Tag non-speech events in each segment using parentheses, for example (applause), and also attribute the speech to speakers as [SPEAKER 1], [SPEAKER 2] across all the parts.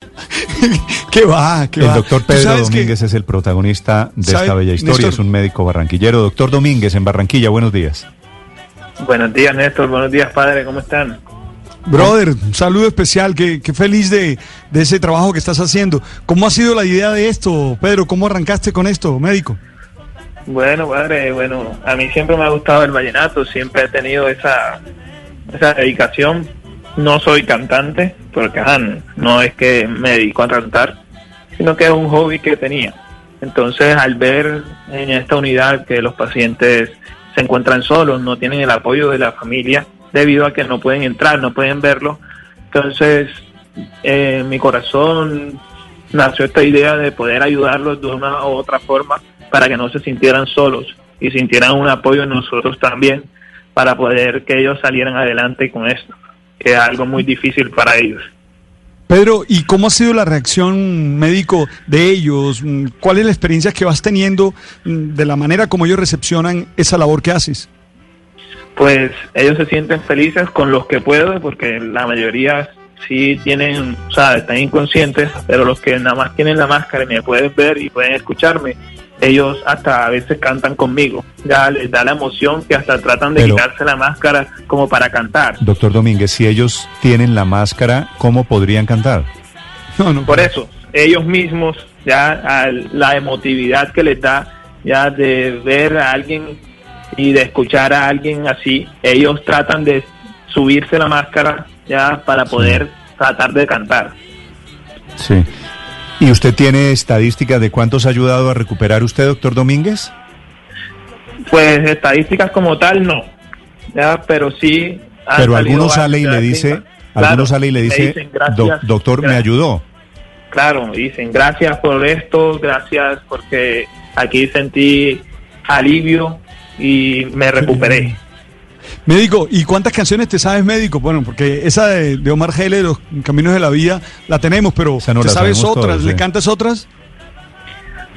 [SPEAKER 1] (laughs)
[SPEAKER 2] ¿Qué va? ¿Qué
[SPEAKER 3] El
[SPEAKER 2] va?
[SPEAKER 3] doctor Pedro
[SPEAKER 2] que-
[SPEAKER 3] Domínguez es el protagonista de
[SPEAKER 2] ¿Sabe,
[SPEAKER 3] esta bella historia,
[SPEAKER 2] Néstor?
[SPEAKER 3] es un médico barranquillero. Doctor Domínguez en Barranquilla, buenos días.
[SPEAKER 4] Buenos días, Néstor. Buenos días, padre. ¿Cómo están?
[SPEAKER 2] Brother, un saludo especial, que, que feliz de, de ese trabajo que estás haciendo. ¿Cómo ha sido la idea de esto, Pedro? ¿Cómo arrancaste con esto, médico?
[SPEAKER 4] Bueno, padre, bueno, a mí siempre me ha gustado el vallenato, siempre he tenido esa, esa dedicación. No soy cantante, porque no es que me dedico a cantar, sino que es un hobby que tenía. Entonces, al ver en esta unidad que los pacientes se encuentran solos, no tienen el apoyo de la familia, debido a que no pueden entrar, no pueden verlo, entonces eh, mi corazón nació esta idea de poder ayudarlos de una u otra forma para que no se sintieran solos y sintieran un apoyo en nosotros también para poder que ellos salieran adelante con esto, es algo muy difícil para ellos.
[SPEAKER 2] Pedro, ¿y cómo ha sido la reacción médico de ellos? Mm, ¿Cuál es la experiencia que vas teniendo mm, de la manera como ellos recepcionan esa labor que haces?
[SPEAKER 4] Pues ellos se sienten felices con los que puedo, porque la mayoría sí tienen, o sea, están inconscientes, pero los que nada más tienen la máscara y me pueden ver y pueden escucharme, ellos hasta a veces cantan conmigo. Ya les da la emoción que hasta tratan de
[SPEAKER 3] Pero-
[SPEAKER 4] quitarse la máscara como para cantar.
[SPEAKER 3] Doctor Domínguez, si ellos tienen la máscara, ¿cómo podrían cantar?
[SPEAKER 2] No, no.
[SPEAKER 4] Por eso, ellos mismos, ya la emotividad que les da, ya de ver a alguien y de escuchar a alguien así, ellos tratan de subirse la máscara ya para poder tratar de cantar.
[SPEAKER 3] Sí. ¿Y usted tiene estadísticas de cuántos ha ayudado a recuperar usted, doctor Domínguez?
[SPEAKER 4] Pues estadísticas como tal no, ya, pero sí.
[SPEAKER 3] Pero
[SPEAKER 4] salido
[SPEAKER 3] alguno sale y le dice,
[SPEAKER 4] estadísticas. Claro,
[SPEAKER 3] alguno sale y le dice,
[SPEAKER 4] dicen, gracias,
[SPEAKER 3] "Do- doctor, me ayudó.
[SPEAKER 4] Claro, dicen gracias por esto, gracias porque aquí sentí alivio y me recuperé.
[SPEAKER 2] Médico, ¿y cuántas canciones te sabes, médico? Bueno, porque esa de, de Omar Geles, Los Caminos de la Vida, la tenemos, pero
[SPEAKER 3] no
[SPEAKER 2] ¿te sabes otras?
[SPEAKER 3] todos,
[SPEAKER 2] ¿Le
[SPEAKER 3] sí.
[SPEAKER 2] cantas otras?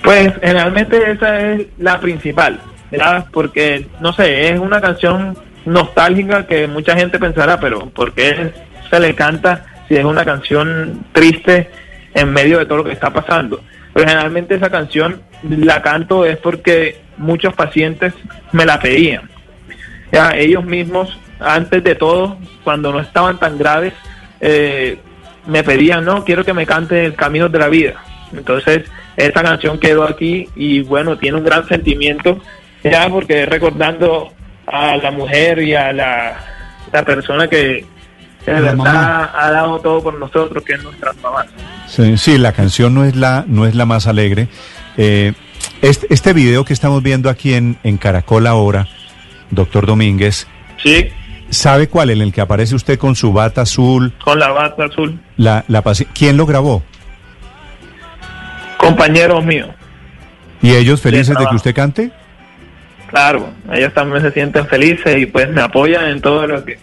[SPEAKER 4] Pues generalmente esa es la principal, ¿verdad? Porque, no sé, es una canción nostálgica que mucha gente pensará, pero ¿por qué se le canta si es una canción triste en medio de todo lo que está pasando? Pero generalmente esa canción la canto es porque muchos pacientes me la pedían. Ya, ellos mismos, antes de todo, cuando no estaban tan graves, eh, me pedían, no, quiero que me cante El Camino de la Vida. Entonces, esta canción quedó aquí y bueno, tiene un gran sentimiento, ya porque recordando a la mujer y a la, la persona que, que de verdad
[SPEAKER 2] mamá.
[SPEAKER 4] ha dado todo por nosotros, que es nuestras mamás.
[SPEAKER 3] Sí, sí, la canción no es la, no es la más alegre. Eh, este, este video que estamos viendo aquí en, en Caracol ahora, doctor Domínguez,
[SPEAKER 4] Sí,
[SPEAKER 3] ¿sabe cuál? En el que aparece usted con su bata azul,
[SPEAKER 4] con la bata azul.
[SPEAKER 3] la, la ¿Quién lo grabó?
[SPEAKER 4] Compañeros míos.
[SPEAKER 3] ¿Y ellos felices de que usted cante?
[SPEAKER 4] Claro, ellos también se sienten felices y pues me apoyan en todo lo que...
[SPEAKER 2] Eh,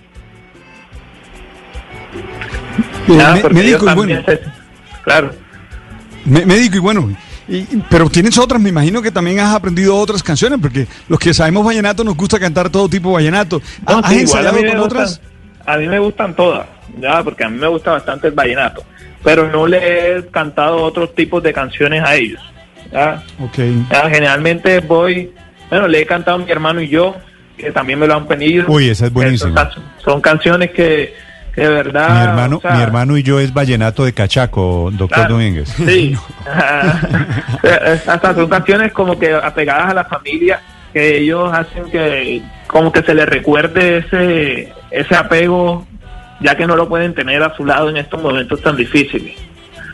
[SPEAKER 4] Ya,
[SPEAKER 2] mé-
[SPEAKER 4] porque
[SPEAKER 2] médico,
[SPEAKER 4] ellos
[SPEAKER 2] y bueno,
[SPEAKER 4] también se- Claro.
[SPEAKER 2] mé- médico, y bueno, y- pero tienes otras, me imagino que también has aprendido otras canciones, porque los que sabemos vallenato nos gusta cantar todo tipo de vallenato.
[SPEAKER 4] No,
[SPEAKER 2] ¿Has
[SPEAKER 4] sí,
[SPEAKER 2] ensayado con
[SPEAKER 4] gustan-
[SPEAKER 2] otras?
[SPEAKER 4] a mí me gustan todas, ya, porque a mí me gusta bastante el vallenato, pero no le he cantado otros tipos de canciones a ellos. Ya,
[SPEAKER 2] Ok.
[SPEAKER 4] Ya, generalmente voy, bueno, le he cantado a mi hermano y yo, que también me lo han pedido.
[SPEAKER 3] Uy, esa es buenísima.
[SPEAKER 4] Son, son canciones que, que de verdad...
[SPEAKER 3] mi hermano,
[SPEAKER 4] o sea,
[SPEAKER 3] mi hermano y yo es vallenato de cachaco, doctor
[SPEAKER 4] Claro,
[SPEAKER 3] Domínguez.
[SPEAKER 4] Sí. (laughs) Hasta son canciones como que apegadas a la familia que ellos hacen que como que se les recuerde ese ese apego ya que no lo pueden tener a su lado en estos momentos tan difíciles.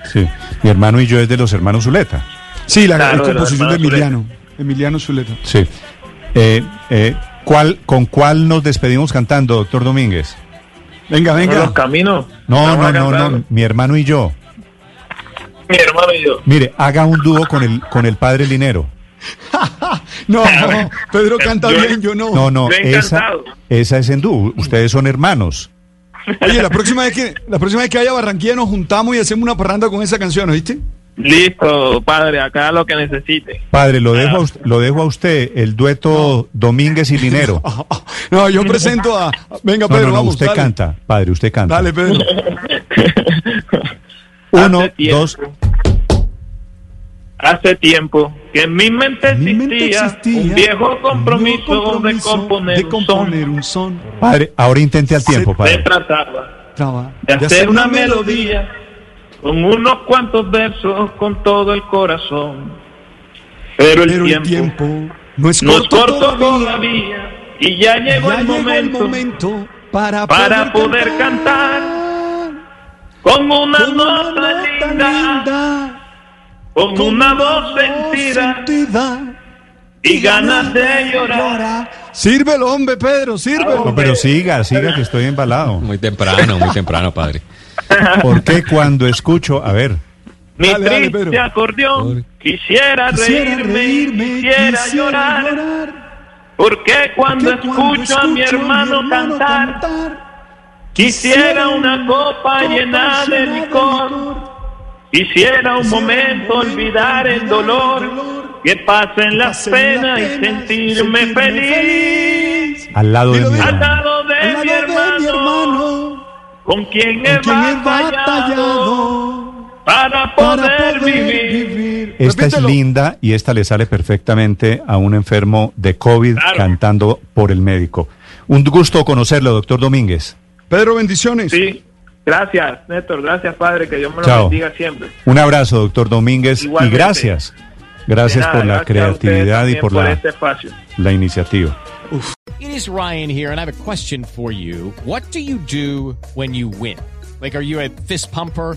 [SPEAKER 3] Sí. Mi hermano y yo es de los hermanos Zuleta.
[SPEAKER 2] Sí, la,
[SPEAKER 4] Claro,
[SPEAKER 2] composición de Emiliano. Emiliano Zuleta.
[SPEAKER 3] Sí. Eh, eh, ¿cuál, ¿Con cuál nos despedimos cantando, doctor Domínguez?
[SPEAKER 2] Venga,
[SPEAKER 4] Los
[SPEAKER 2] venga.
[SPEAKER 4] caminos.
[SPEAKER 3] No, no, no, no, mi hermano y yo.
[SPEAKER 4] mi hermano y yo.
[SPEAKER 3] Mire, haga un dúo con el, con el padre Linero. (laughs)
[SPEAKER 2] No, (laughs) no, Pedro canta
[SPEAKER 4] Yo-
[SPEAKER 2] bien, yo no.
[SPEAKER 3] No, no, esa, esa es en dúo. Ustedes son hermanos.
[SPEAKER 2] Oye, la próxima vez que la próxima vez que vaya a Barranquilla nos juntamos y hacemos una parranda con esa canción, ¿oíste?
[SPEAKER 4] Listo, padre, acá lo que necesite.
[SPEAKER 3] Padre, lo dejo a usted, lo dejo a usted el dueto Domínguez y Linero. (laughs)
[SPEAKER 2] No, yo presento a Venga,
[SPEAKER 3] No,
[SPEAKER 2] Pedro,
[SPEAKER 3] no, no,
[SPEAKER 2] vamos.
[SPEAKER 3] usted
[SPEAKER 2] dale.
[SPEAKER 3] canta, padre, usted canta.
[SPEAKER 2] Dale, Pedro. (laughs)
[SPEAKER 3] Uno,
[SPEAKER 4] Hace
[SPEAKER 3] dos.
[SPEAKER 4] Hace tiempo que en mi mente
[SPEAKER 2] En mi mente
[SPEAKER 4] existía,
[SPEAKER 2] existía
[SPEAKER 4] un viejo compromiso,
[SPEAKER 2] un viejo compromiso
[SPEAKER 4] de componer,
[SPEAKER 2] de
[SPEAKER 4] un
[SPEAKER 2] componer
[SPEAKER 4] son.
[SPEAKER 2] un son.
[SPEAKER 3] Padre, ahora intente al tiempo, padre.
[SPEAKER 4] trataba
[SPEAKER 2] Traba-
[SPEAKER 4] de hacer una melodía con unos cuantos versos con todo el corazón. Pero el,
[SPEAKER 2] Pero el
[SPEAKER 4] tiempo,
[SPEAKER 2] tiempo no es corto,
[SPEAKER 4] corto
[SPEAKER 2] todavía.
[SPEAKER 4] todavía y ya llegó,
[SPEAKER 2] Ya
[SPEAKER 4] el,
[SPEAKER 2] llegó
[SPEAKER 4] momento
[SPEAKER 2] el momento para,
[SPEAKER 4] para poder cantar con una
[SPEAKER 2] con
[SPEAKER 4] nota linda,
[SPEAKER 2] linda,
[SPEAKER 4] con,
[SPEAKER 2] con
[SPEAKER 4] una voz
[SPEAKER 2] voz
[SPEAKER 4] sentida
[SPEAKER 2] sentida
[SPEAKER 4] y ganas de llorar.
[SPEAKER 2] Sírvelo, hombre, Pedro, sírvelo.
[SPEAKER 3] No, pero siga, siga que estoy embalado.
[SPEAKER 5] Muy temprano, muy temprano, padre. (laughs)
[SPEAKER 3] Porque cuando escucho, a ver,
[SPEAKER 4] Mi
[SPEAKER 2] Dale, dale,
[SPEAKER 4] triste
[SPEAKER 2] Pedro.
[SPEAKER 4] acordeón, quisiera,
[SPEAKER 2] Quisiera
[SPEAKER 4] reírme,
[SPEAKER 2] reírme,
[SPEAKER 4] quisiera, llorar, porque cuando escucho a mi hermano cantar, quisiera una copa llena de licor, quisiera un momento olvidar el dolor, que pasen las penas y sentirme feliz,
[SPEAKER 3] al lado de mi hermano.
[SPEAKER 4] lado de,
[SPEAKER 2] Al lado
[SPEAKER 4] mi,
[SPEAKER 2] de
[SPEAKER 4] hermano,
[SPEAKER 2] mi hermano,
[SPEAKER 4] con quien he batallado
[SPEAKER 2] batallado
[SPEAKER 4] para
[SPEAKER 2] para
[SPEAKER 4] poder vivir.
[SPEAKER 2] vivir.
[SPEAKER 3] Esta es linda y esta le sale perfectamente a un enfermo de COVID
[SPEAKER 4] Claro.
[SPEAKER 3] cantando por el médico. Un gusto conocerlo, doctor Domínguez.
[SPEAKER 2] Pedro, bendiciones.
[SPEAKER 4] Sí, gracias, Néstor, gracias, Padre, que Dios me lo
[SPEAKER 3] Chao.
[SPEAKER 4] bendiga siempre.
[SPEAKER 3] Un abrazo, doctor Domínguez,
[SPEAKER 4] Igualmente.
[SPEAKER 3] y gracias. Gracias
[SPEAKER 4] nada,
[SPEAKER 3] por la creatividad y
[SPEAKER 4] también
[SPEAKER 3] por la,
[SPEAKER 4] este espacio.
[SPEAKER 3] la iniciativa.
[SPEAKER 6] It is Ryan here, and I have a question for you. What do you do when you win? Like, are you a fist pumper?